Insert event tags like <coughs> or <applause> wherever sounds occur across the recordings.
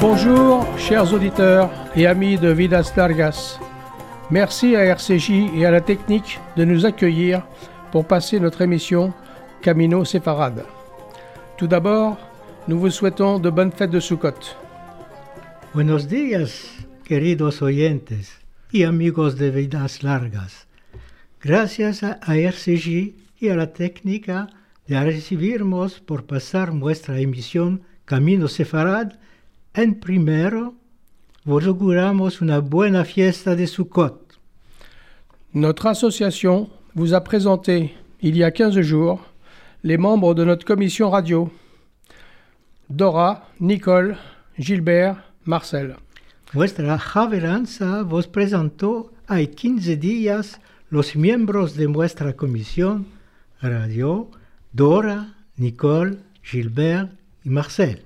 Bonjour, chers auditeurs et amis de Vidas Largas. Merci à RCJ et à la technique de nous accueillir pour passer notre émission Camino Sefarad. Tout d'abord, nous vous souhaitons de bonnes fêtes de Sukkot. Buenos días, queridos oyentes y amigos de Vidas Largas. Gracias a RCJ y a la técnica de recibirnos por pasar nuestra emisión Camino Sefarad en primero, vous auguramos una buena fiesta de Sukkot. Notre association vous a présenté, il y a 15 jours, les membres de notre commission radio. Dora, Nicole, Gilbert, Marcel. Nuestra javeranza vos presentó hay 15 días los miembros de nuestra comisión radio, Dora, Nicole, Gilbert y Marcel.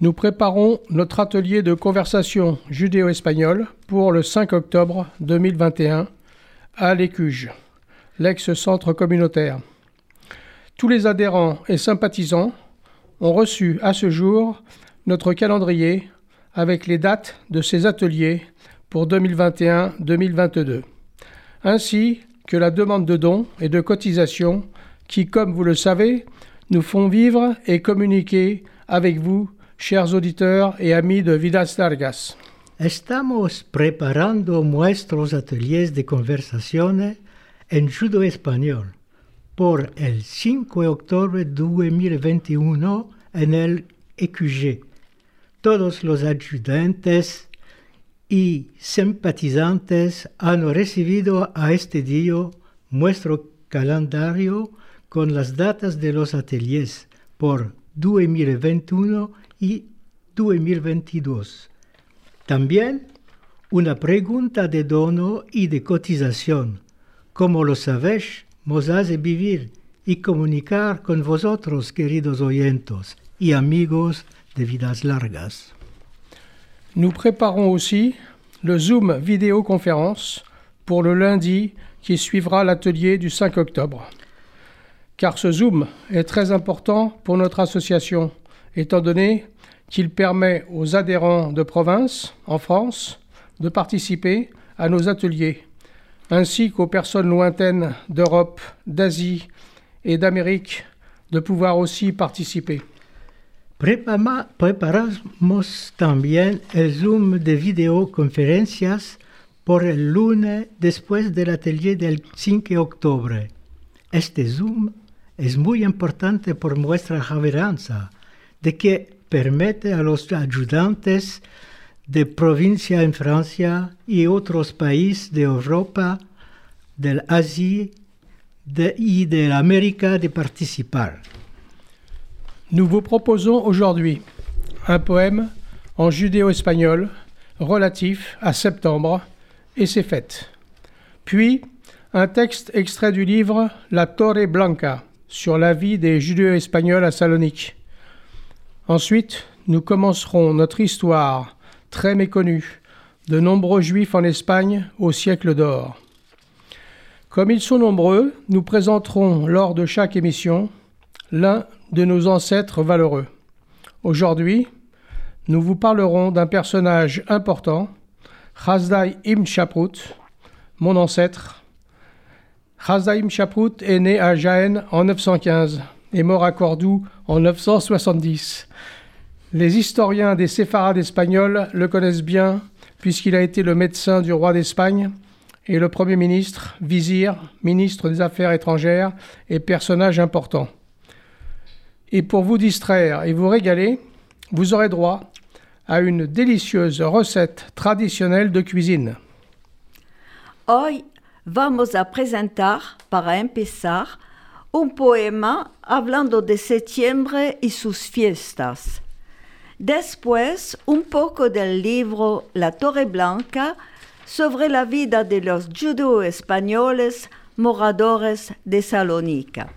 Nous préparons notre atelier de conversation judéo-espagnole pour le 5 octobre 2021 à l'Écuge, l'ex-centre communautaire. Tous les adhérents et sympathisants ont reçu à ce jour notre calendrier avec les dates de ces ateliers pour 2021-2022, ainsi que la demande de dons et de cotisations qui, comme vous le savez, nous font vivre et communiquer avec vous chers auditeurs et amis de Vidas Largas. Estamos preparando nuestros ateliers de conversaciones en judo español por el 5 de octubre de 2021 en el EQG. Todos los ayudantes y simpatizantes han recibido a este día nuestro calendario con las datas de los ateliers por 2021 y 2022. También una pregunta de dono y de cotización. Como lo sabéis, nos hace vivir y comunicar con vosotros, queridos oyentes y amigos de vidas largas. Nous préparons aussi le Zoom vidéoconférence pour le lundi qui suivra l'atelier du 5 octobre. Car ce Zoom est très important pour notre association étant donné qu'il permet aux adhérents de province en France de participer à nos ateliers, ainsi qu'aux personnes lointaines d'Europe, d'Asie et d'Amérique de pouvoir aussi participer. Preparamos también el Zoom de videoconferencias por el lunes después del atelier del 5 de octubre. Este Zoom es muy importante por nuestra javeranza, de que permite a los ayudantes de provincia en Francia y otros países de Europa, del Asie de, y de l'Amérique de participar. Nous vous proposons aujourd'hui un poème en judéo-espagnol relatif à septembre et ses fêtes. Puis un texte extrait du livre La Torre Blanca sur la vie des judéo-espagnols à Salonique. Ensuite, nous commencerons notre histoire très méconnue de nombreux juifs en Espagne au siècle d'or. Comme ils sont nombreux, nous présenterons lors de chaque émission l'un de nos ancêtres valeureux. Aujourd'hui, nous vous parlerons d'un personnage important, Im Chaprut, mon ancêtre. Im Chaprut est né à Jaén en 915 et mort à Cordoue en 970. Les historiens des séfarades espagnols le connaissent bien puisqu'il a été le médecin du roi d'Espagne et le Premier ministre, vizir, ministre des Affaires étrangères et personnage important. Et pour vous distraire et vous régaler, vous aurez droit à une délicieuse recette traditionnelle de cuisine. Hoy vamos a presentar, para empezar, un poema hablando de septiembre y sus fiestas. Después, un poco del libro La Torre Blanca sobre la vida de los judo-españoles moradores de Salónica.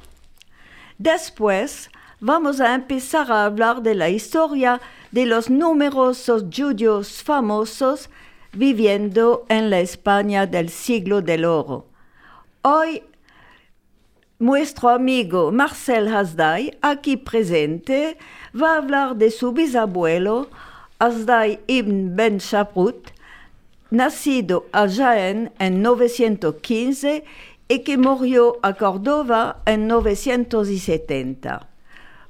Después, vamos a empezar a hablar de la historia de los numerosos judíos famosos viviendo en la España del siglo del oro. Hoy, nuestro amigo Marcel Hasdai, aquí presente, va a hablar de su bisabuelo, Hasdai ibn Ben Shaprut, nacido a Jaén en 915 y que murió a Córdoba en 970.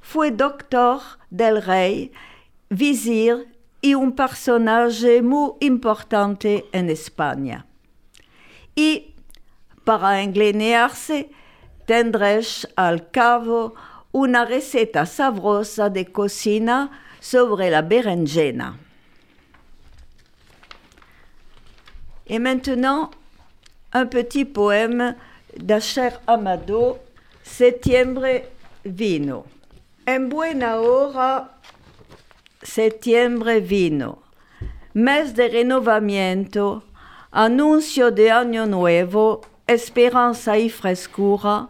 Fue doctor del rey, visir y un personaje muy importante en España. Y para englenearse, al cabo una receta sabrosa de cocina sobre la berenjena. Et maintenant, un petit poème d'Acher Amado, Septiembre Vino. En buena hora, septiembre vino, mes de renovamiento, anuncio de año nuevo, esperanza y frescura,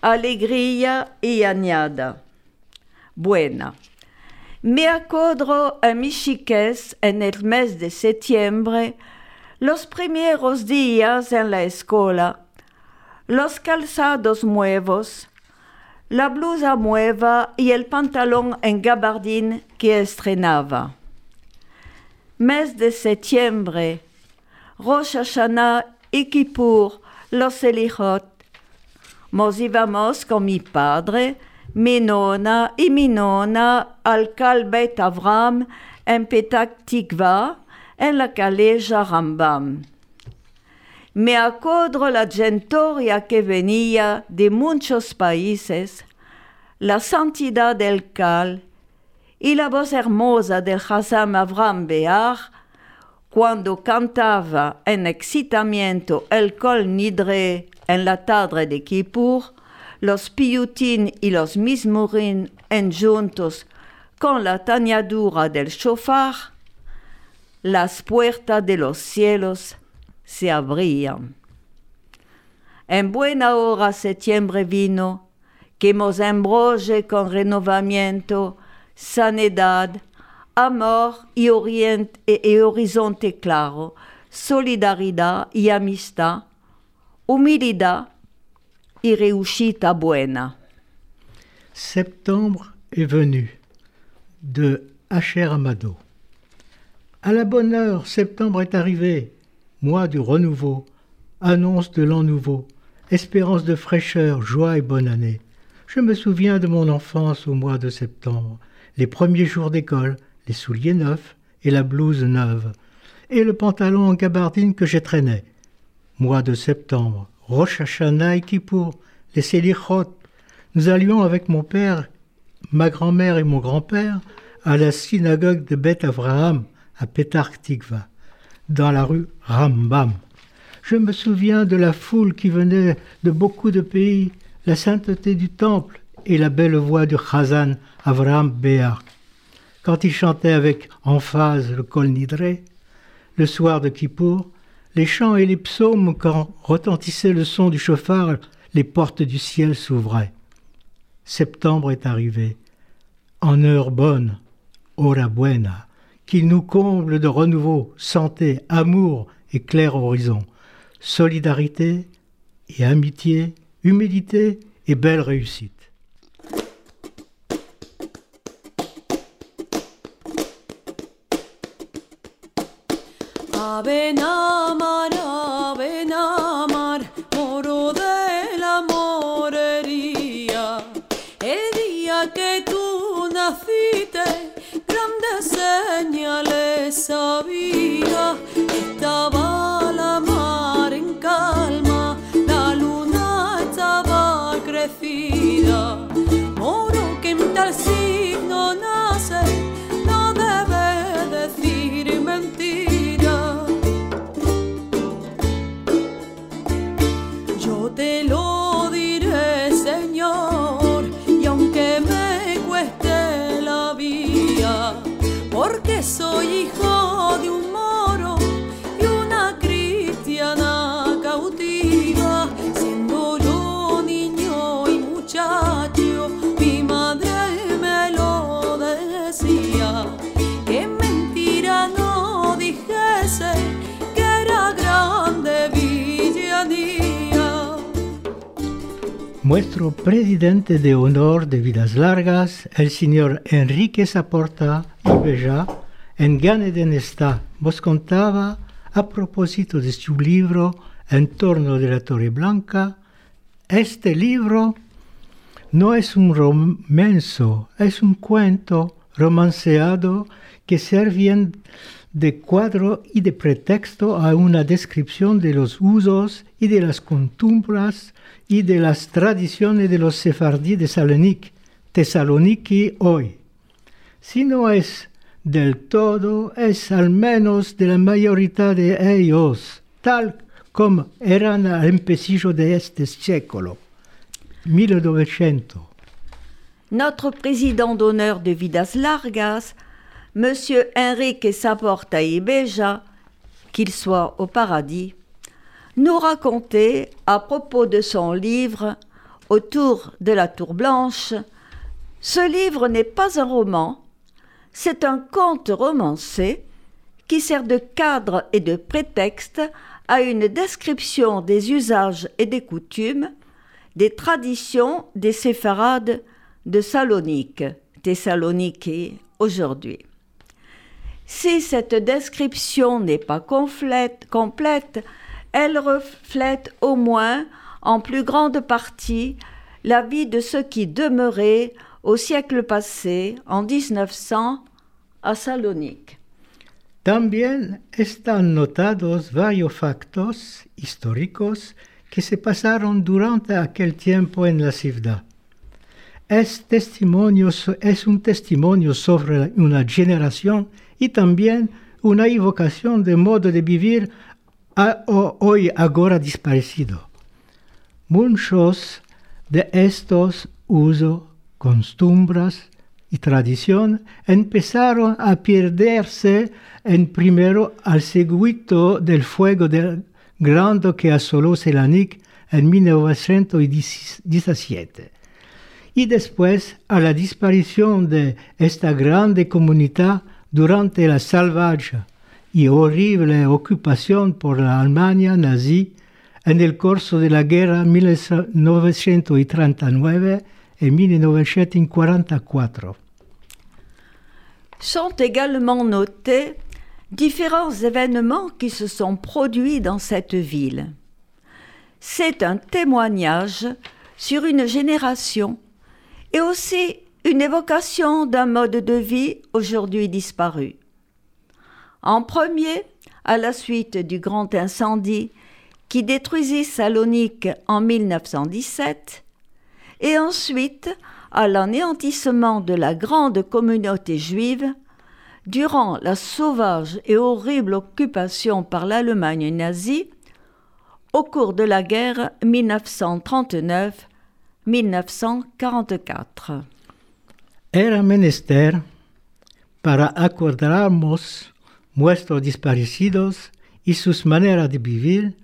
alegría y añada. Buena. Me acodro a mi en el mes de septiembre, los primeros días en la escuela, los calzados nuevos, la blusa nueva y el pantalón en gabardine que estrenaba. Mes de septiembre, Rosh Hashanah y los Elichot. Nos íbamos con mi padre, mi nona y mi nona al Calbet Avram en Petah Tikva, en la calleja Rambam. Me acodro la gentoria que venía de muchos países, la santidad del Cal y la voz hermosa del Hassam Avram Bear cuando cantaba en excitamiento el Kol Nidre en la tarde de Kippur, los piyutin y los mismurin juntos con la tañadura del shofar, las puertas de los cielos se abrían. En buena hora septiembre vino, que nos embroje con renovamiento, sanidad, amor y, orient y horizonte claro, solidaridad y amistad, humildad y réussite buena. Septembre est venu de Hacher Amado. À la bonne heure, septembre est arrivé, mois du renouveau, annonce de l'an nouveau, espérance de fraîcheur, joie et bonne année. Je me souviens de mon enfance au mois de septembre, les premiers jours d'école, les souliers neufs et la blouse neuve, et le pantalon en gabardine que je traînais. Mois de septembre, Rosh Hashanah et Kippour, les Selichot. Nous allions avec mon père, ma grand-mère et mon grand-père à la synagogue de Beth Avraham, à Petar Tikva, dans la rue Rambam. Je me souviens de la foule qui venait de beaucoup de pays, la sainteté du temple et la belle voix du Chazan Avraham Béar. Quand il chantait avec emphase le Kol Nidre, le soir de Kippour, les chants et les psaumes, quand retentissait le son du chauffard, les portes du ciel s'ouvraient. Septembre est arrivé. En heure bonne, hora buena qu'il nous comble de renouveau, santé, amour et clair horizon, solidarité et amitié, humilité et belle réussite. Había, estaba la mar en calma, la luna estaba crecida, moro que en tal Nuestro presidente de honor de Vidas Largas, el señor Enrique Saporta Ibeja, en Ganeden está, nos contaba a propósito de su libro En torno de la Torre Blanca, este libro no es un romanzo, es un cuento romanceado que servían de cuadro y de pretexto a una descripción de los usos y de las costumbres y de las tradiciones de los sefardí de Salonique, Tesaloniki hoy. Si no es del todo, es al menos de la mayoría de ellos, tal como eran al empecillo de este século, 1900. Notre président d'honneur de Vidas Largas, Monsieur Enrique Saporta Ibeja, qu'il soit au paradis, nous racontait à propos de son livre Autour de la Tour Blanche. Ce livre n'est pas un roman, c'est un conte romancé qui sert de cadre et de prétexte à une description des usages et des coutumes, des traditions des séfarades de Salonique, Thessaloniki aujourd'hui. Si cette description n'est pas complète, complète, elle reflète au moins en plus grande partie la vie de ceux qui demeuraient au siècle passé, en 1900, à Salonique. También están notados varios factos históricos que se pasaron durante aquel tiempo en la ciudad. Es, testimonio, es un testimonio sobre una generación y también una evocación de modo de vivir hoy ahora desaparecido. Muchos de estos usos, costumbres y tradición empezaron a perderse en primero al seguito del fuego del grande que asoló Selanik en 1917 y después a la desaparición de esta grande comunidad durante la salvaje y horrible ocupación por la Alemania nazi en el curso de la guerra 1939 et 1944. Sont également notés différents événements qui se sont produits dans cette ville. C'est un témoignage sur une génération et aussi une évocation d'un mode de vie aujourd'hui disparu. En premier, à la suite du grand incendie qui détruisit Salonique en 1917, et ensuite à l'anéantissement de la grande communauté juive durant la sauvage et horrible occupation par l'Allemagne nazie au cours de la guerre 1939-1944. Era menester para acordarnos nuestros disparecidos y sus maneras de vivir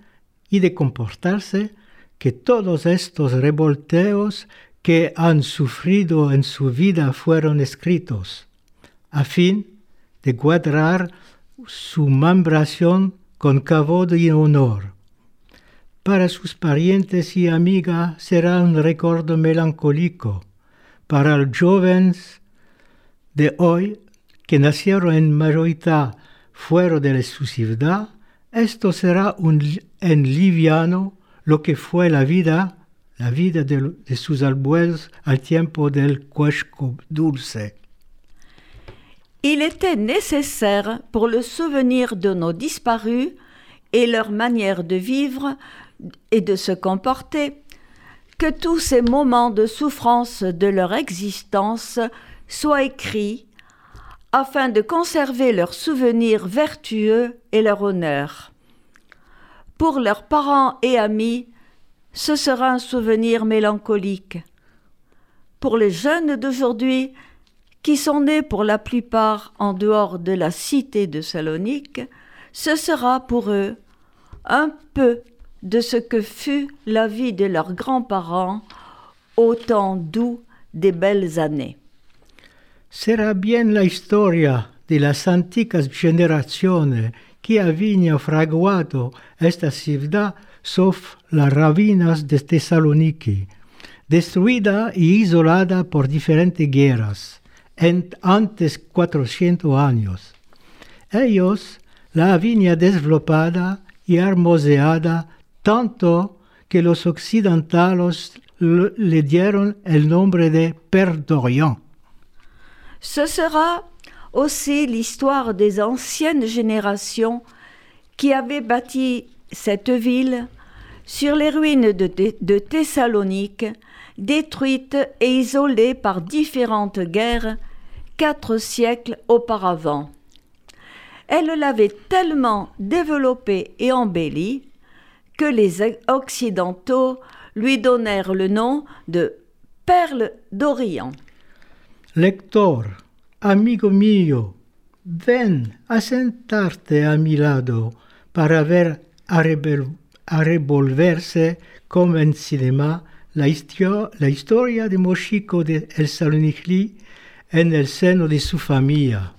y de comportarse que todos estos revolteos que han sufrido en su vida fueron escritos, a fin de guardar su membración con cabo y honor. Para sus parientes y amigas será un recuerdo melancólico. Para los jóvenes de hoy que nacieron en mayoría fuera de su ciudad, esto será un en liviano lo que fue la vida, la vida de, de sus abuelos al tiempo del cuesco dulce. Il était nécessaire pour le souvenir de nos disparus et leur manière de vivre et de se comporter que tous ces moments de souffrance de leur existence soient écrits afin de conserver leurs souvenirs vertueux et leur honneur. Pour leurs parents et amis, ce sera un souvenir mélancolique. Pour les jeunes d'aujourd'hui, qui sont nés pour la plupart en dehors de la cité de Salonique, ce sera pour eux un peu de ce que fut la vie de leurs grands-parents au temps doux des belles années. Será bien la historia de las anticas generaciones que habían fraguado esta ciudad sof las ravinas de Tesaloniki, destruida y isolada por diferentes guerras en antes 400 años. Ellos la habían desvelopada y hermoseada tanto que los occidentales le dieron el nombre de Père d'Orient. Ce sera aussi l'histoire des anciennes générations qui avaient bâti cette ville sur les ruines de, de Thessalonique, détruite et isolée par différentes guerres quatre siècles auparavant. Elle l'avait tellement développée et embellie que les Occidentaux lui donnèrent le nom de Perle d'Orient. Lector, amigo mío, ven a sentarte a mi lado para ver a, revolverse como en cinema la, histio- historia de Mochico de El Salonichli en el seno de su familia.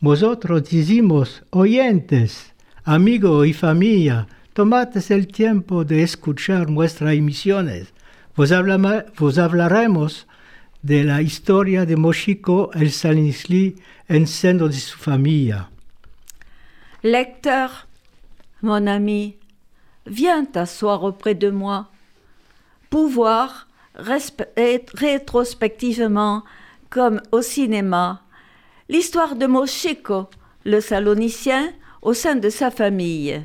Vosotros decimos, oyentes, amigo y familia, tomates el tiempo de escuchar nuestras emisiones. Vos, hablaremos de la historia de Mochico el Salonichli en seno de su familia. Lecteur, mon ami, viens t'asseoir auprès de moi. Pouvoir, rétrospectivement, comme au cinéma, l'histoire de Mochico, le Salonicien, au sein de sa famille.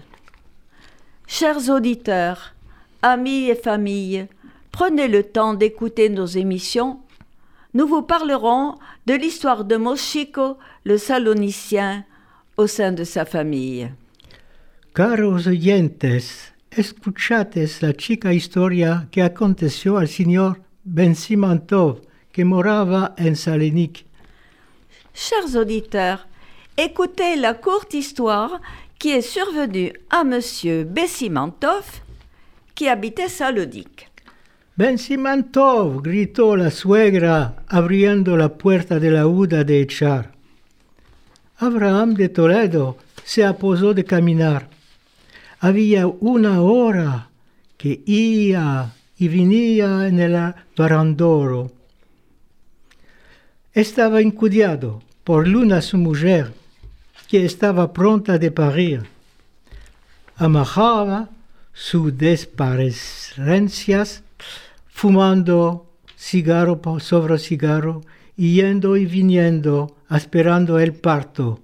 Chers auditeurs, amis et familles, prenez le temps d'écouter nos émissions. Nous vous parlerons de l'histoire de Mochico, le Salonicien, au sein de sa famille. Caros oyentes, escuchates la chica historia que aconteció al señor Ben Simantov, que moraba en Salenik. Chers auditeurs, écoutez la courte histoire qui est survenue à Monsieur Bessimantov, qui habitait Salonique. Ben Simantov, gritó la suegra abriendo la puerta de la huda de echar. Abraham de Toledo se aposó de caminar. Había una hora que iba y venía en el barandoro. Estaba encudiado por Luna su mujer, que estaba pronta de parir. Amajaba sus desparecencias fumando cigarro sobre cigarro, yendo y viniendo, esperando el parto.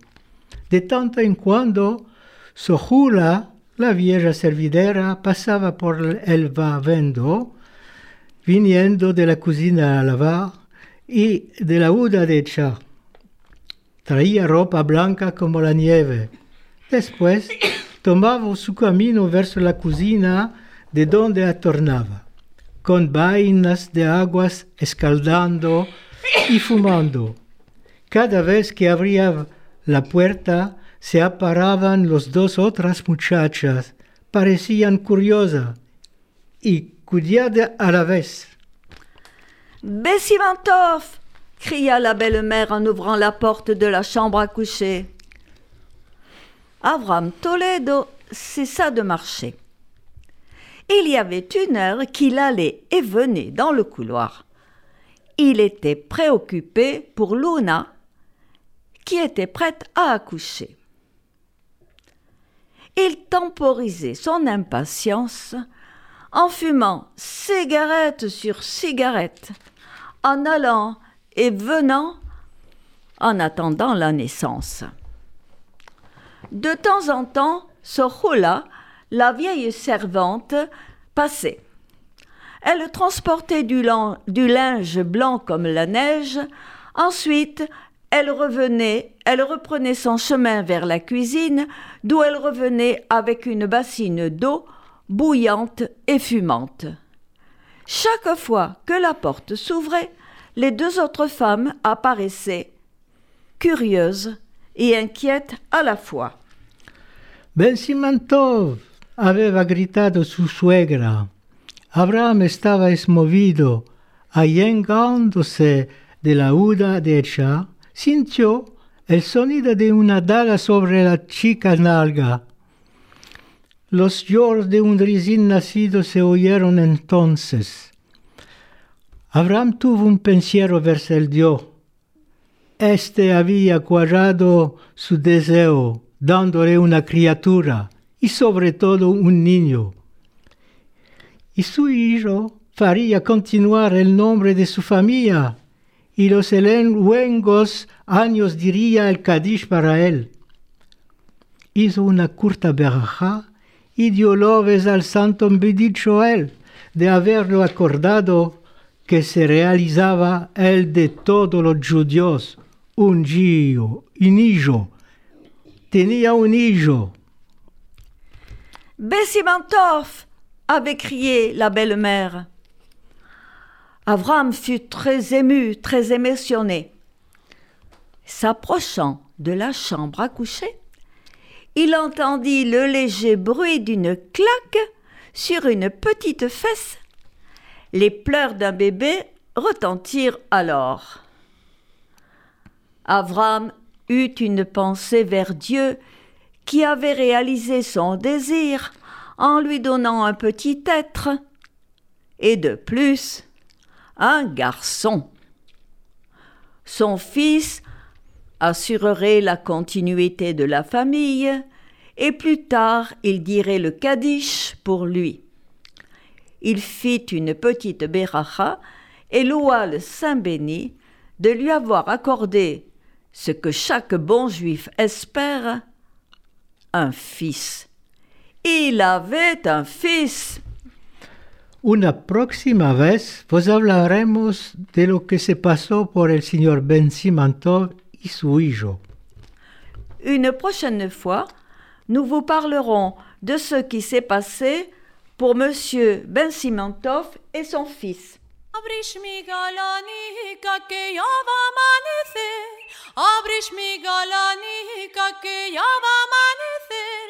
De tanto en cuando, Sojula, la vieja servidera, pasaba por el vavendo, viniendo de la cocina a lavar y de la huda de echar. Traía ropa blanca como la nieve. Después tomaba su camino verso la cocina de donde atornaba, con vainas de aguas escaldando y fumando. Cada vez que abría la puerta, se aparaban los dos otras muchachas, parecían curiosas y curiosas a la vez. Bessimantov cria la belle-mère en ouvrant la porte de la chambre à coucher. Avram Toledo cessa de marcher. Il y avait une heure qu'il allait et venait dans le couloir. Il était préoccupé pour Luna, qui était prête à accoucher. Il temporisait son impatience en fumant cigarette sur cigarette, en allant et venant, en attendant la naissance. De temps en temps, Sohula, la vieille servante, passait. Elle transportait du, du linge blanc comme la neige. Ensuite, elle revenait, elle reprenait son chemin vers la cuisine, d'où elle revenait avec une bassine d'eau bouillante et fumante. Chaque fois que la porte s'ouvrait, les deux autres femmes apparaissaient, curieuses et inquiètes à la fois. Ben Simantov aveva gritado su suegra. Abraham esmovido, allengándose de la huda de echar, sintió el sonido de una daga sobre la chica nalga. Los lloros de un recién nacido se oyeron entonces. Abraham tuvo un pensiero verso el Dios. Este había cuadrado su deseo, dándole una criatura y sobre todo un niño. Y su hijo faría continuar el nombre de su familia, y los luengos años diría el Kadish para él. Hizo una curta beraja y dio loves al santo Joel de haberlo acordado que se realizaba el de todos los judíos, un gio, un hijo. Tenía un hijo. Bessimantov avait crié la belle-mère. Avram fut très ému, très émotionné. S'approchant de la chambre à coucher, il entendit le léger bruit d'une claque sur une petite fesse. Les pleurs d'un bébé retentirent alors. Avram eut une pensée vers Dieu qui avait réalisé son désir en lui donnant un petit être, et de plus un garçon. Son fils assurerait la continuité de la famille, et plus tard il dirait le Kaddish pour lui. Il fit une petite beracha et loua le Saint béni de lui avoir accordé ce que chaque bon juif espère, un fils. Il avait un fils. Una próxima vez vos hablaremos de lo que se pasó por el señor Ben Simantov y su hijo. Une prochaine fois, nous vous parlerons de ce qui s'est passé pour Monsieur Ben Simantov et son fils. Abrish mi galanica que ya va a amanecer. Abrish mi galanica que ya va a amanecer.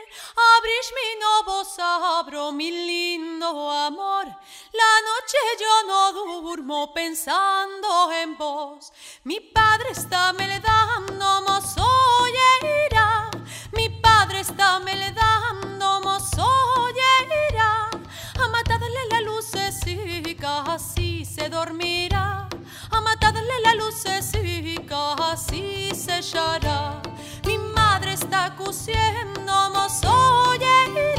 Abrish mi novo sabro, mi lindo amor. La noche yo no durmo pensando en vos. Mi padre está me le dando mozoyeira. Mi padre está me le dando mozoyeira. A matarle la lucecica así se dormirá. A matarle la lucecica así se echará. Mi madre está. Mi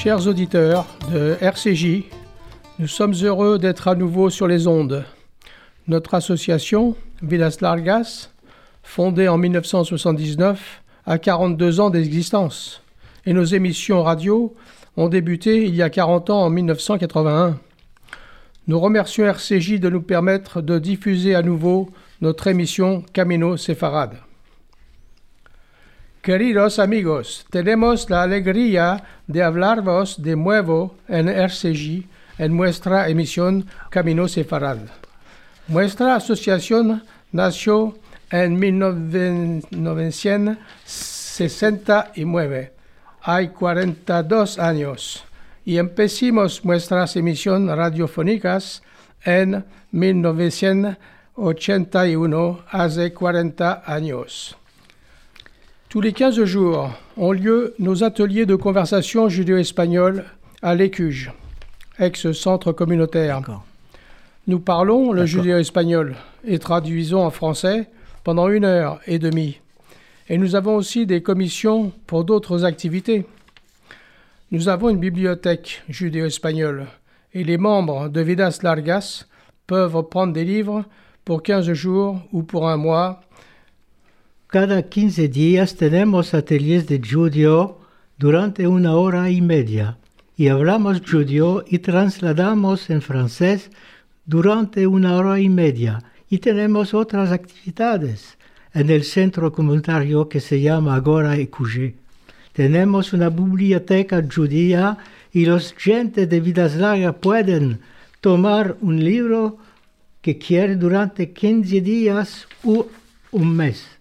Chers auditeurs de RCJ, nous sommes heureux d'être à nouveau sur les ondes. Notre association, Vidas Largas, fondée en 1979, a 42 ans d'existence. Et nos émissions radio ont débuté il y a 40 ans en 1981. Nous remercions RCJ de nous permettre de diffuser à nouveau notre émission Camino Sefarad. Queridos amigos, tenemos la alegría de hablaros de nuevo en RCJ en nuestra emisión Camino Sefarad. Nuestra asociación nació en 1969, hay 42 años, y empezamos nuestras emisiones radiofónicas en 1981, hace 40 años. Tous les 15 jours ont lieu nos ateliers de conversation judéo-espagnole à l'Écuge, ex-centre communautaire. Nous parlons le judéo-espagnol et traduisons en français pendant une heure et demie. Et nous avons aussi des commissions pour d'autres activités. Nous avons une bibliothèque judéo-espagnole et les membres de Vidas Largas peuvent prendre des livres pour 15 jours ou pour un mois Cada 15 días tenemos ateliers de judío durante una hora y media y hablamos judío y trasladamos en francés durante una hora y media y tenemos otras actividades en el centro comunitario que se llama Agora EQG. Tenemos una biblioteca judía y los gentes de Vidas Largas pueden tomar un libro que quieren durante 15 días o un mes.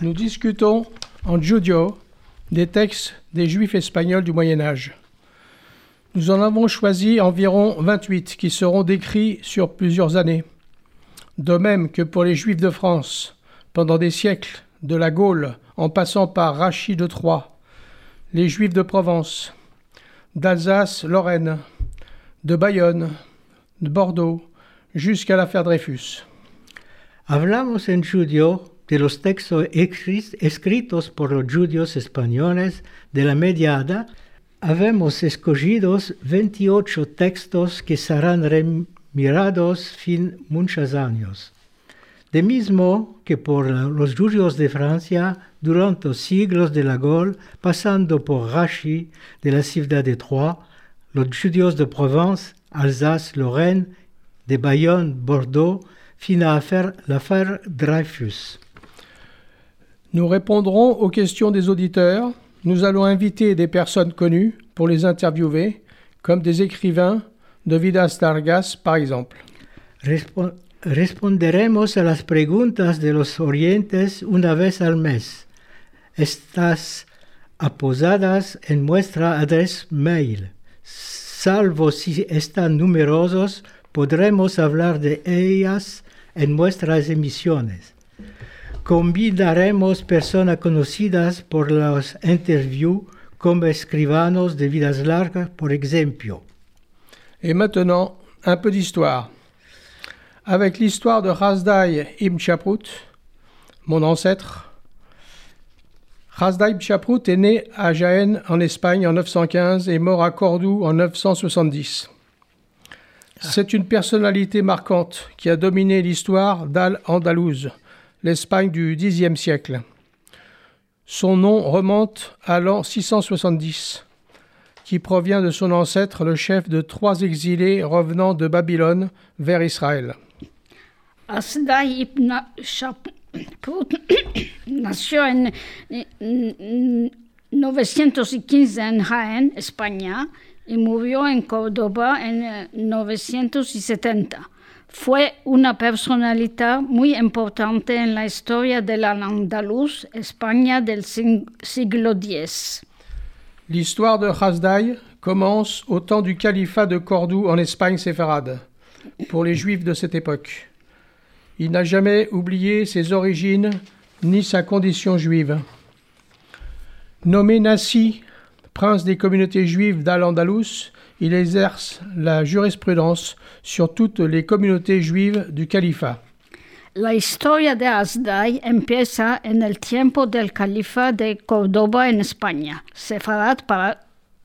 Nous discutons en judio des textes des juifs espagnols du Moyen Âge. Nous en avons choisi environ 28 qui seront décrits sur plusieurs années. De même que pour les juifs de France, pendant des siècles, de la Gaule en passant par Rachid de Troyes, les juifs de Provence, d'Alsace, Lorraine, de Bayonne, de Bordeaux, jusqu'à l'affaire Dreyfus. Hablamos en judío de los textos escritos por los judíos españoles de la mediada. Habemos escogido 28 textos que serán remirados fin muchos años. De mismo que por los judíos de Francia durante los siglos de la Gaule, pasando por Rachi de la ciudad de Troyes, los judíos de Provence, Alsace, Lorraine, de Bayonne, Bordeaux, fin à l'affaire Dreyfus. Nous répondrons aux questions des auditeurs. Nous allons inviter des personnes connues pour les interviewer, comme des écrivains de Vidas Largas, par exemple. responderemos a las preguntas de los orientes una vez al mes. Estas aposadas en nuestra adresa mail. Salvo si están numerosos, podremos hablar de ellas Et maintenant, un peu d'histoire. Avec l'histoire de Razdai ibn Chaprut, mon ancêtre, Razdai ibn Chaprut est né à Jaén en Espagne en 915 et mort à Cordoue en 970. C'est une personnalité marquante qui a dominé l'histoire d'Al-Andalouse, l'Espagne du Xe siècle. Son nom remonte à l'an 670, qui provient de son ancêtre, le chef de trois exilés revenant de Babylone vers Israël. Ibn nació en 915 en Jaén, España, y murió en Córdoba en 970. Fue una personalidad muy importante en la historia de la Andaluz, España del siglo X. L'histoire de Hasdai commence au temps du califat de Cordoue en Espagne séfarade, pour les juifs de cette époque. Il n'a jamais oublié ses origines ni sa condition juive. Nommé Nassi, prince des communautés juives d'Al-Andalus, il exerce la jurisprudence sur toutes les communautés juives du califat. La historia de Asdai empieza en el tiempo del califa de Córdoba en España, sefarad para,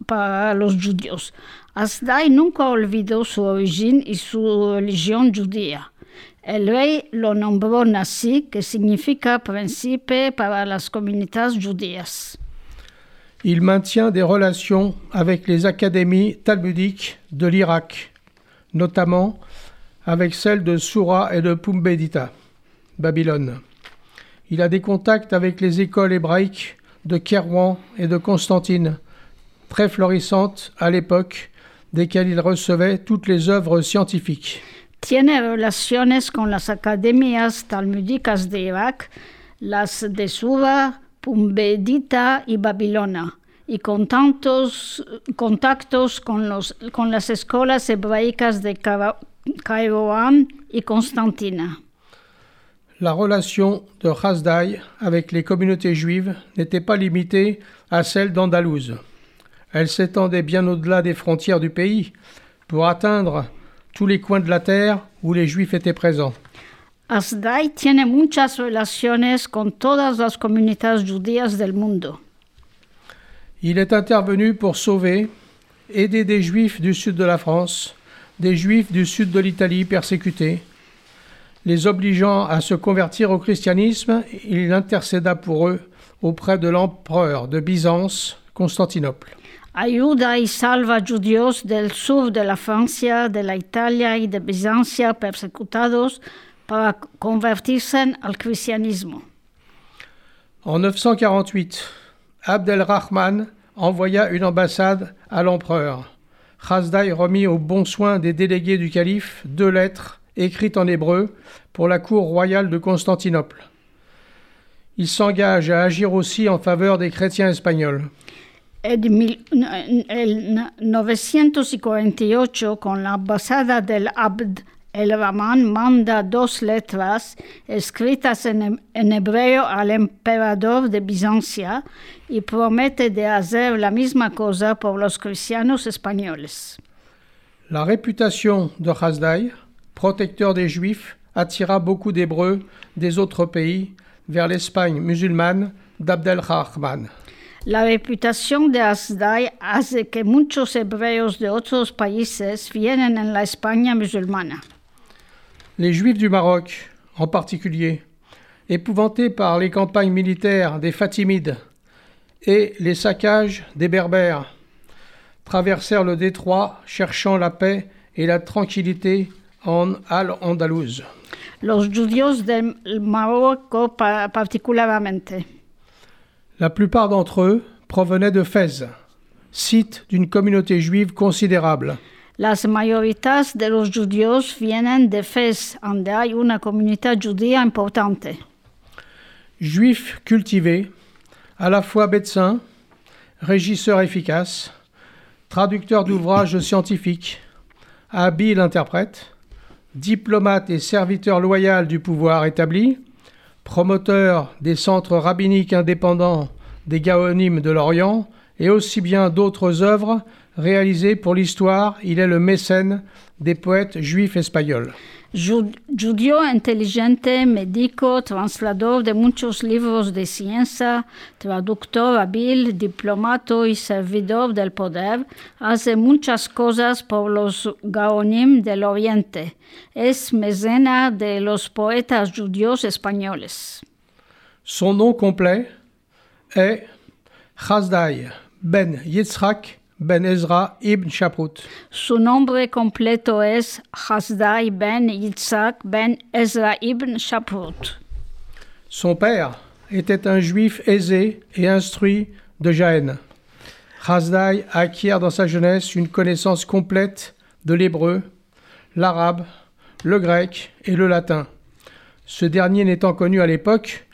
para los judíos. Asdai nunca olvidó su origen y su religión judía. El rey lo nombró Nasi, que significa príncipe para las comunidades judías. Il maintient des relations avec les académies talmudiques de l'Irak, notamment avec celles de Soura et de Pumbedita, Babylone. Il a des contacts avec les écoles hébraïques de Kérouan et de Constantine, très florissantes à l'époque, desquelles il recevait toutes les œuvres scientifiques. Tiene relaciones con las academias talmudicas de Irak, las de Sura, Pumbedita y Babilonia, y con tantos contactos con, los, con las escuelas hebraicas de Kairouan y Constantina. La relation de Hasdai avec les communautés juives n'était pas limitée à celle d'Andalouse. Elle s'étendait bien au-delà des frontières du pays pour atteindre tous les coins de la terre où les juifs étaient présents. Asdai tiene muchas relaciones con todas las comunidades judías del mundo. Il est intervenu pour sauver, aider des juifs du sud de la France, des juifs du sud de l'Italie persécutés, les obligeant à se convertir au christianisme, il intercéda pour eux auprès de l'empereur de Byzance, Constantinople. Ayuda y salva judíos del sur de la Francia, de la Italia y de Bizancia persecutados para convertirse al cristianismo. En 948, Abd el-Rahman envoya une ambassade à l'empereur. Hasdai remit au bon soin des délégués du calife deux lettres écrites en hébreu pour la cour royale de Constantinople. il s'engage à agir aussi en faveur des chrétiens espagnols. En mil- el 948, con la embajada del Abd el Rahman manda dos letras escritas en, en hebreo al emperador de Bizancia y promete de hacer la misma cosa por los cristianos españoles. La réputation de Hasdai, protecteur des Juifs, attira beaucoup d'Hébreux des autres pays vers l'Espagne musulmane d'Abdelrahman. La reputación de Asdai hace que muchos hebreos de otros países vienen en la España musulmana. Les Juifs du Maroc, en particulier, épouvantés par les campagnes militaires des Fatimides et les saccages des Berbères, traversèrent le détroit cherchant la paix et la tranquillité en Al-Andalouse. Los judíos del Marruecos pa- particularmente. La plupart d'entre eux provenaient de Fès, site d'une communauté juive considérable. Las mayoritas de los judíos vienen de Fez, donde hay una comunidad judía importante. Juif cultivé, à la fois médecin, régisseur efficace, traducteur d'ouvrages <coughs> scientifiques, habile interprète, diplomate et serviteur loyal du pouvoir établi, promoteur des centres rabbiniques indépendants des Gaonim de l'Orient et aussi bien d'autres œuvres réalisées pour l'histoire, il est le mécène des poètes juifs espagnols. Ju- Judío inteligente, médico, translador de muchos libros de ciencia, traductor hábil, diplomato y servidor del poder, hace muchas cosas por los Gaonim del Oriente. Es mecena de los poetas judíos españoles. Son nom complet est Chasdai ben Yitzhak ben Ezra ibn Shaprut. Su nombre completo es Hasdai ben Yitzhak ben Ezra ibn Shaprut. Son père était un juif aisé et instruit de Jaën. Chasdai acquiert dans sa jeunesse une connaissance complète de l'hébreu, l'arabe, le grec et le latin. Ce dernier n'étant connu à l'époque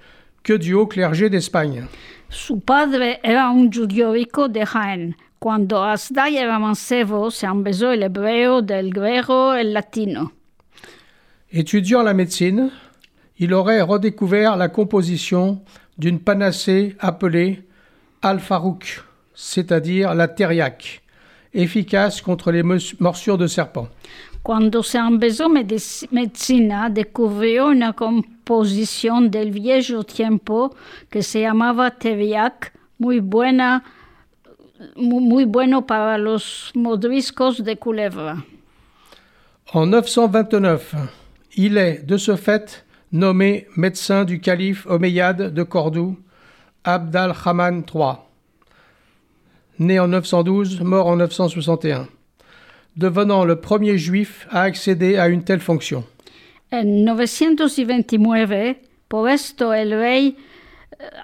que du haut clergé d'Espagne. Su padre era un judío rico de Jaén. Cuando Hasdai era mancebo, se empezó el hebreo, del griego, el latino. Étudiant la médecine, il aurait redécouvert la composition d'une panacée appelée al-farouk, c'est-à-dire la thériaque, efficace contre les morsures de serpents. Empezó medici- medicina, descubrió una composición del viejo tiempo que se llamaba teriac, muy buena, mu- muy bueno para los modriscos de culebra. En 929, il est de ce fait nommé médecin du calife omeyyade de Cordoue, Abd al-Rahman III, né en 912, mort en 961, devenant le premier juif à accéder à une telle fonction. En 929, por esto el rey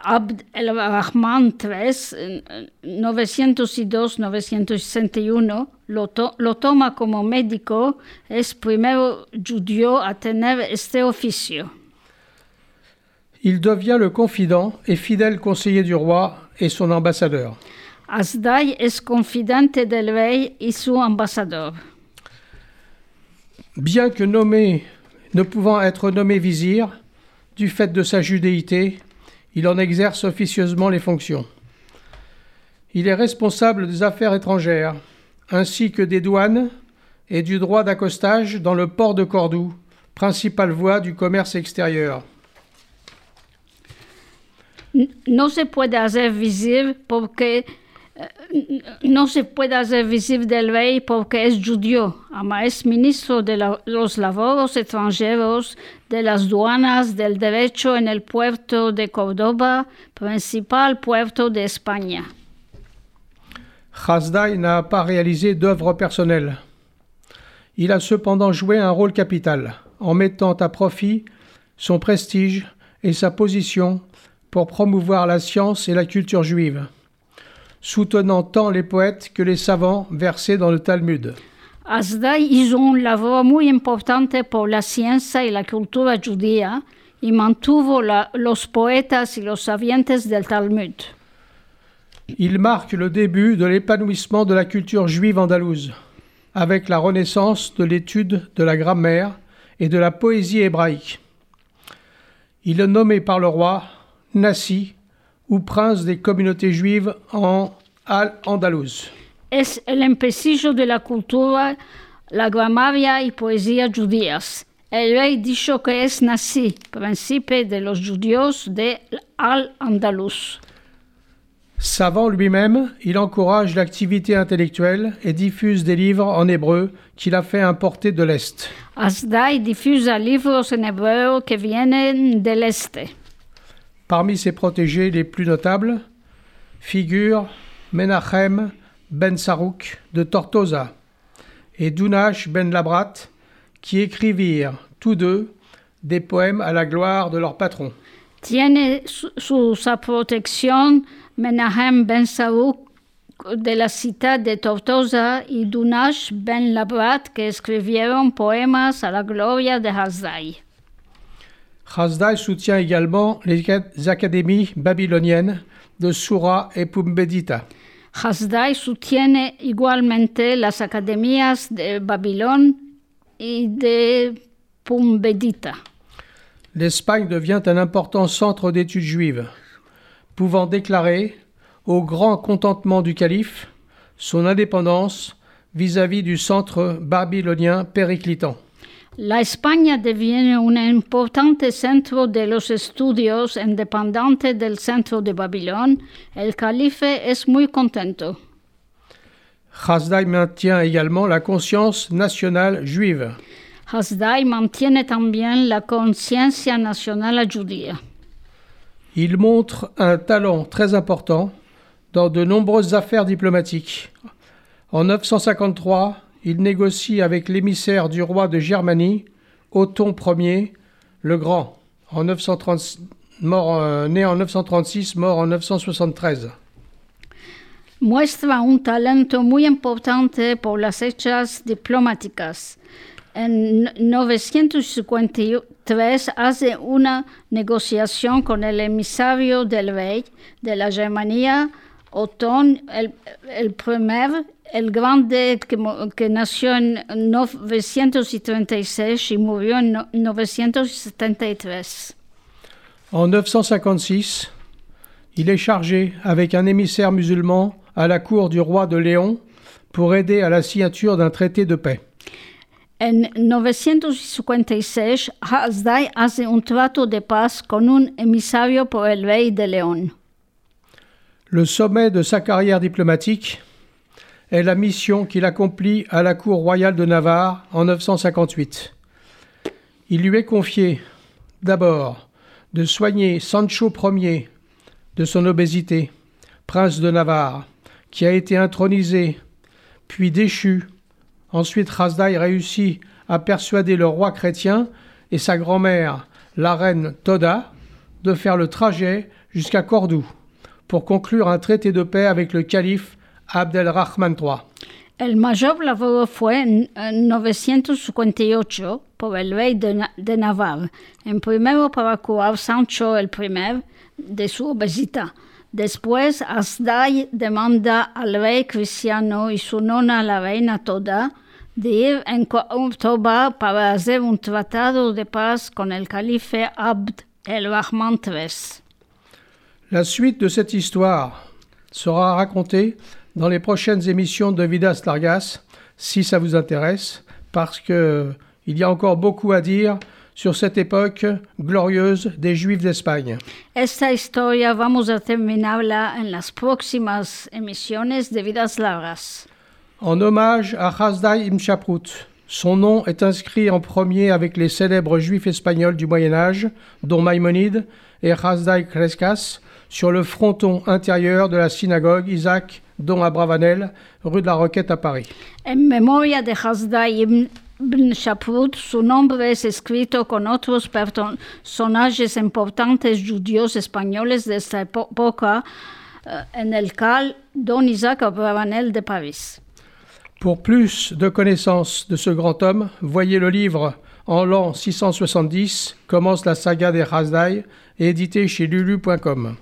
Abd el-Rahman III, en 902-961, lo, to- lo toma como médico, es primero judío a tener este oficio. Il devient le confident et fidèle conseiller du roi et son ambassadeur. Asdai es confidente del rey y su ambasador. Bien que nommé, ne pouvant être nommé vizir, du fait de sa judéité, il en exerce officieusement les fonctions. Il est responsable des affaires étrangères, ainsi que des douanes et du droit d'accostage dans le port de Cordoue, principale voie du commerce extérieur. No visible no se puede hacer visible del rey porque es judío. Ama es ministro de la- los labores extranjeros, de las duanas, del derecho en el puerto de Córdoba, principal puerto de España. Hasdai n'a pas réalisé d'œuvre personnelle. Il a cependant joué un rôle capital en mettant à profit son prestige et sa position pour promouvoir la science et la culture juive, soutenant tant les poètes que les savants versés dans le Talmud. Un muy importante por la la cultura judía y mantuvo la- los poetas y los sabientes del Talmud. Il marque le début de l'épanouissement de la culture juive andalouse, avec la renaissance de l'étude de la grammaire et de la poésie hébraïque. Il est nommé par le roi Nassi ou prince des communautés juives en Al-Andalouse. Es el empecillo de la cultura, la gramaria y poesía judías. El rey dijo que es nací, príncipe de los judíos de Al-Andalus. Savant lui-même, il encourage l'activité intellectuelle et diffuse des livres en hébreu qu'il a fait importer de l'Est. Asdai difusa libros en hebreo que vienen del este. Parmi ses protégés les plus notables figurent Menachem ben Sarouk de Tortosa et Dunash ben Labrat, qui écrivirent tous deux des poèmes à la gloire de leur patron. Tiene su- sa protección Menahem ben Saouk de la ciudad de Tortosa y Dunash ben Labrat que escribieron poemas a la gloria de Hasdai. Hasdai soutient également les ac- académies babyloniennes de Soura et Pumbedita. Hasdai sostiene igualmente las academias de Babilón y de Pumbedita. L'Espagne devient un important centre d'études juives, pouvant déclarer, au grand contentement du calife, son indépendance vis-à-vis du centre babylonien périclitant. La España deviene un importante centro de los estudios independiente del centro de Babilón. El calife es muy contento. Hasdai maintient également la conscience nationale juive. Hasdai mantiene también la conciencia nacional judía. Il montre un talent très important dans de nombreuses affaires diplomatiques. En 953, il négocie avec l'émissaire du roi de Germanie, Othon Ier le Grand, en 930 mort, euh, né en 936, mort en 973. Muestra un talento muy importante por las hechas diplomáticas. En 953 hace una negociación con el emisario del rey de la Germania, Otón el, el primer, el grande que, que nació en 936 y murió en no- 973. En 956, il est chargé avec un émissaire musulman à la cour du roi de Léon pour aider à la signature d'un traité de paix. En 956, Hasdai hace un trato de paz con un emisario por el rey de León. Le sommet de sa carrière diplomatique est la mission qu'il accomplit à la cour royale de Navarre en 958. Il lui est confié, d'abord, de soigner Sancho Ier de son obésité, prince de Navarre, qui a été intronisé, puis déchu. Ensuite, Rasdaï réussit à persuader le roi chrétien et sa grand-mère, la reine Toda, de faire le trajet jusqu'à Cordoue pour conclure un traité de paix avec le calife Abdelrahman III. El mayor labor fue en en 958 por el rey de, Na- de Navarre, en primero para curar Sancho el I de su obesidad. Después, Asdai demanda al rey cristiano y su nona, la reina Toda, de ir en Córdoba para hacer un tratado de paz con el calife Abd el-Rahman III. La suite de cette histoire sera racontée dans les prochaines émissions de Vidas Largas, si ça vous intéresse, parce que il y a encore beaucoup à dire sur cette époque glorieuse des Juifs d'Espagne. Esta historia vamos a terminarla en las próximas emisiones de Vidas Largas. En hommage à Hasdai Ibn Shaprut, son nom est inscrit en premier avec les célèbres juifs espagnols du Moyen Âge, dont Maïmonide et Hasdai Crescas, sur le fronton intérieur de la synagogue Isaac Don Abravanel, rue de la Roquette à Paris. En memoria de Hasdai ibn, Shaprut, su nombre es escrito con otros personajes importantes judíos españoles de esta época eh, en el cal Don Isaac Abravanel de París. Pour plus de connaissances de ce grand homme, voyez le livre En l'an 670 commence la saga des Hasdai, édité chez lulu.com.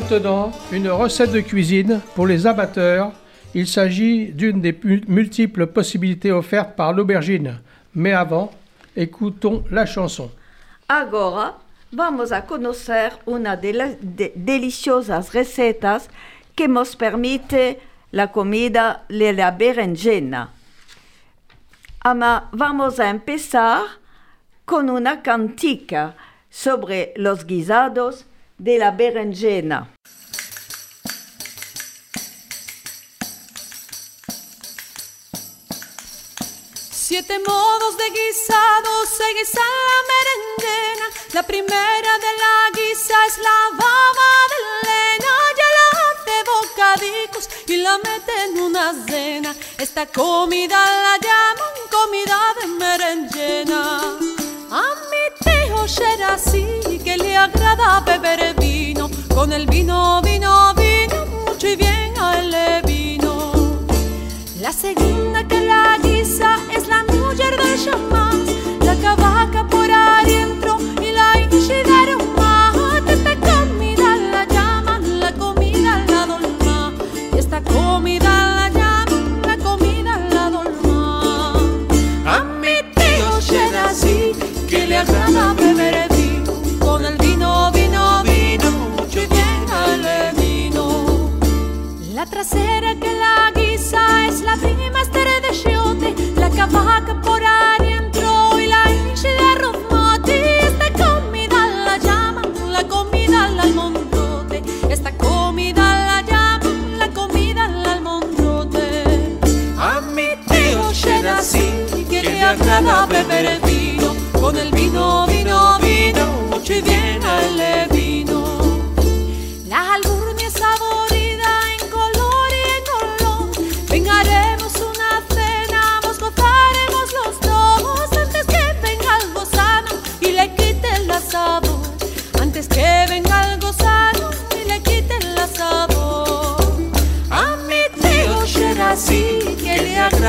Maintenant, une recette de cuisine pour les amateurs. Il s'agit d'une des multiples possibilités offertes par l'aubergine. Mais avant, écoutons la chanson. Agora vamos a conocer una de las de deliciosas recetas que nos permite la comida de la berenjena. Ama, vamos a empezar con una cantica sobre los guisados de la berenjena. Siete modos de guisado se guisa la berenjena. La primera de la guisa es la baba de lena. Ya la hace bocadicos y la mete en una cena. Esta comida la llaman comida de berenjena. A tío así que le agrada beber vino. Con el vino, vino, vino, mucho y bien a él le vino. La segunda que la guisa es la mujer del chamán, la cavaca por adentro y la inchidera mate. Esta comida la llaman la comida la dolma. Y esta comida la llaman la comida la dolma. A mi tío así que le agrada beber trasera que la guisa es la prima estere de chiote, la cavaca por adentro y la hinche de arroz mate. Esta comida la llaman la comida al almondote. Esta comida la llaman la comida al almondote. A mi tío llega así que le agrada beber vino. Con el vino, vino, vino, mucho y bien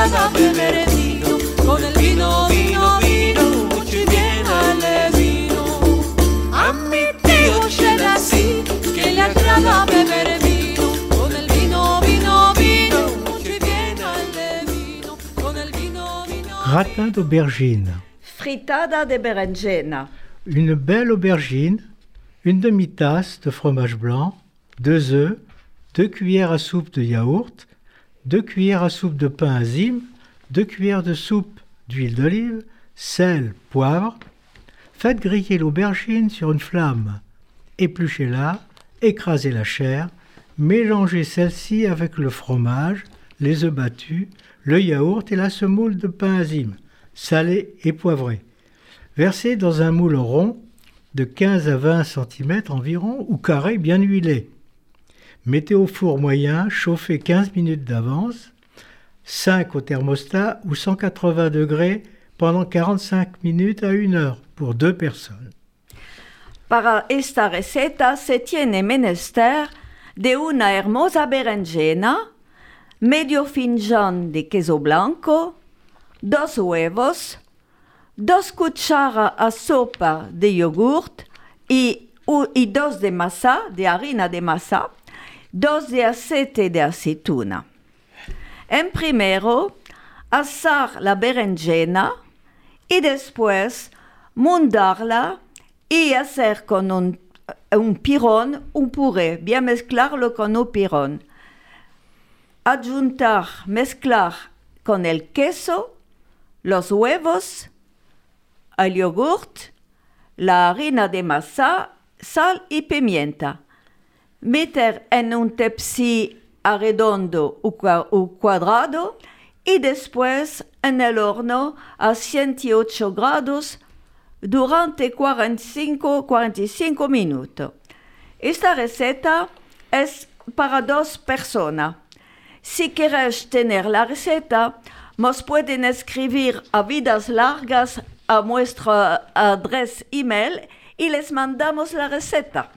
le agrada beber vino. Con el vino, vino, vino, mucho y bien al vino. A mi tío llega así que le agrada beber vino. Con el vino, vino, vino, mucho y bien al vino. Con el vino, vino. Gratin d'aubergine. Fritada de berenjena. Une belle aubergine, une demi-tasse de fromage blanc, deux œufs, deux cuillères à soupe de yaourt, 2 cuillères à soupe de pain azime, 2 cuillères de soupe d'huile d'olive, sel, poivre. Faites griller l'aubergine sur une flamme. Épluchez-la, écrasez la chair, mélangez celle-ci avec le fromage, les œufs battus, le yaourt et la semoule de pain azime, salé et poivré. Versez dans un moule rond de 15 à 20 cm environ ou carré bien huilé. Mettez au four moyen, chauffez 15 minutes d'avance, 5 au thermostat ou 180 degrés pendant 45 minutes à 1 heure pour deux personnes. Para esta receta se tiene menester de una hermosa berenjena, medio finjan de queso blanco, dos huevos, dos cucharas a sopa de yogurt y, y dos de masa, de harina de masa, dos de aceite de aceituna. En primero, asar la berenjena y después mundarla y hacer con un, un pirón un puré, bien mezclarlo con un pirón. Adjuntar, mezclar con el queso, los huevos, el yogurt, la harina de masa, sal y pimienta. Meter en un tepsi arredondo o cua- o cuadrado y después en el horno a 108 grados durante 45-45 minutos. Esta receta es para dos personas. Si queréis tener la receta, nos pueden escribir a vidas largas a nuestra adresa email y les mandamos la receta.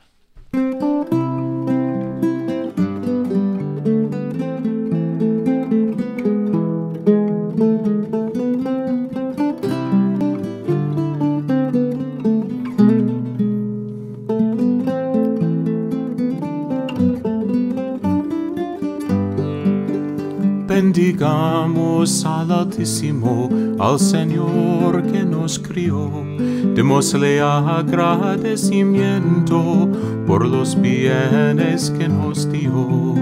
Al Señor que nos crió. Démosle agradecimiento por los bienes que nos dio.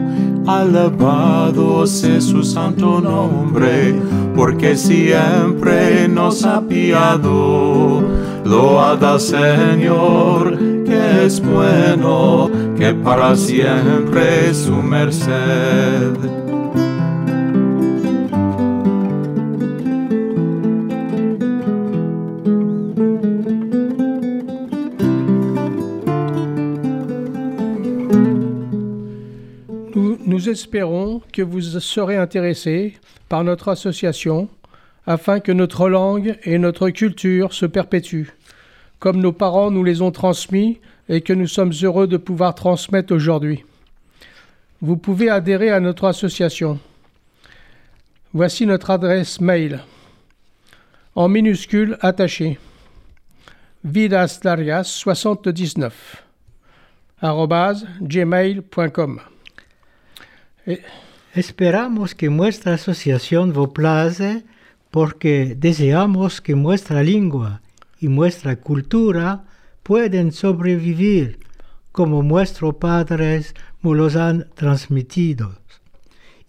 Alabado sea su santo nombre, porque siempre nos ha piado. Loada Señor, que es bueno, que para siempre es su merced. Espérons que vous serez intéressés par notre association afin que notre langue et notre culture se perpétuent, comme nos parents nous les ont transmis et que nous sommes heureux de pouvoir transmettre aujourd'hui. Vous pouvez adhérer à notre association. Voici notre adresse mail. En minuscule attaché. vidaslargas79 arobase gmail.com. Esperamos que nuestra asociación vos place porque deseamos que nuestra lengua y nuestra cultura pueden sobrevivir como nuestros padres nos los han transmitido.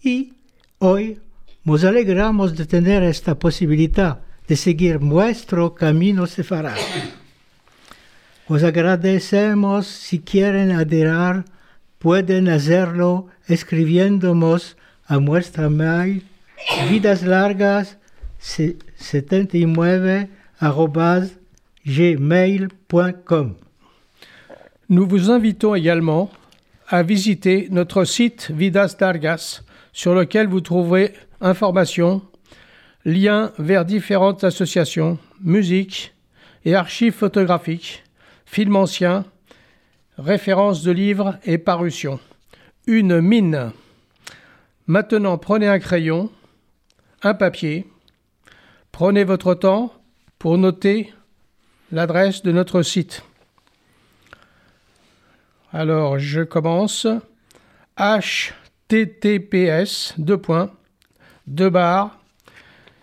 Y hoy nos alegramos de tener esta posibilidad de seguir nuestro camino sefarad. Os agradecemos si quieren adherir, pueden hacerlo escribiéndonos a nuestra mail vidaslargas 79 arobase gmail.com. Nous vous invitons également à visiter notre site Vidas Dargas, sur lequel vous trouverez informations, liens vers différentes associations, musique et archives photographiques, films anciens, références de livres et parutions. Une mine. Maintenant, prenez un crayon, un papier, prenez votre temps pour noter l'adresse de notre site. Alors, je commence. https deux points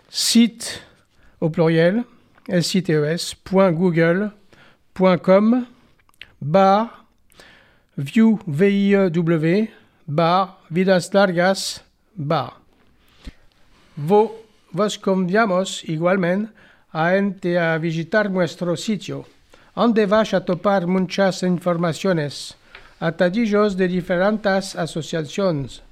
site au pluriel com bar view v i e w bar vidas largas bar Vo, vos conviamos igualmente a ente a visitar nuestro sitio, donde vas a topar muchas informaciones, atadillos de diferentes asociaciones,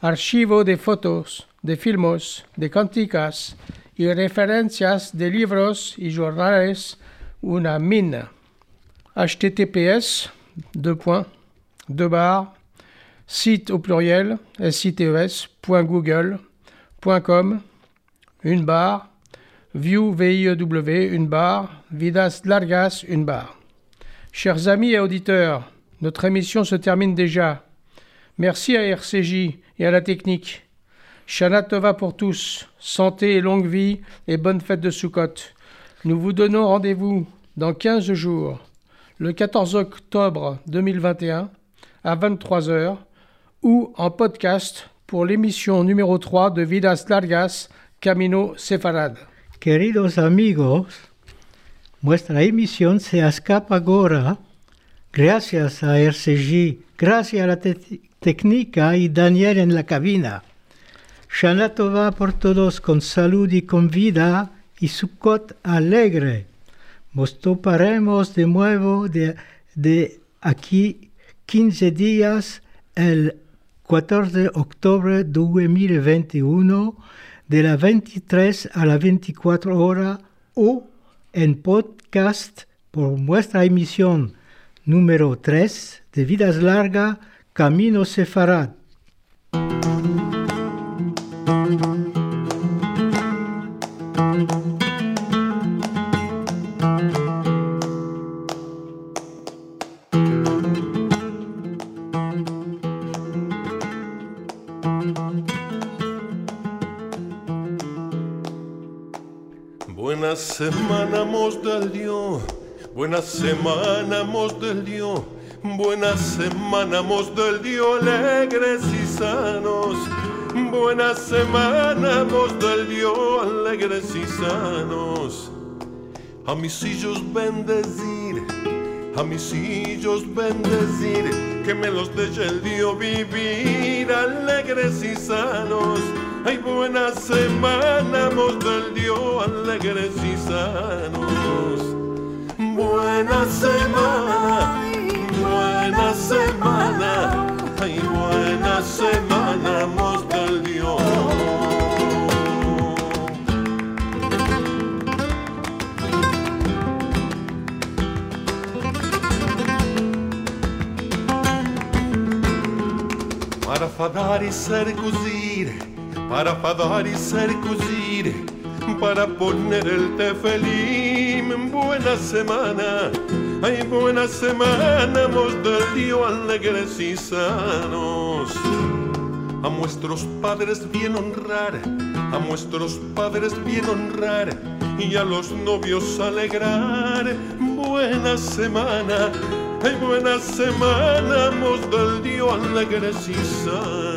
archivo de fotos, de filmos, de canticas y referencias de libros y jornales, una mina. https deux points, deux barres, site au pluriel, sites.google.com, une barre, view, V-I-E-W, une barre, vidas largas, une barre. Chers amis et auditeurs, notre émission se termine déjà. Merci à RCJ et à la technique. Shana Tova pour tous, santé et longue vie et bonne fête de Sukkot. Nous vous donnons rendez-vous dans 15 jours, le 14 octobre 2021 à 23h ou en podcast pour l'émission numéro 3 de Vidas Largas Camino Sefarad. Queridos amigos, nuestra emisión se escapa ahora gracias a RCJ, gracias a la técnica y Daniel en la cabina. Shana Tova por todos con salud y con vida y Sukkot alegre. Nos toparemos de nuevo de, de aquí 15 días el 14 de octubre 2021 de la 23 a la 24 horas o en podcast por nuestra emisión número 3 de Vidas Larga Camino Sefarad. Buena semana, mos del Dios. Buena semana, mos del Dios. Buena semana, mos del Dios, alegres y sanos. Buena semana, mos del Dios, alegres y sanos. A mis hijos bendecir, a mis hijos bendecir, que me los deje el Dios vivir alegres y sanos. Ay, buena semana, mos del Dios, alegres y sanos. Buena semana, buena semana, ay, buena semana, mos del Dios. Para fadar y ser cosir, para fadar y ser cosir, para poner el tefelim. Buena semana, ay, buena semana, mos del Dios alegres y sanos. A nuestros padres bien honrar, a nuestros padres bien honrar y a los novios alegrar. Buena semana, ay, buena semana, mos del Dios alegres y sanos.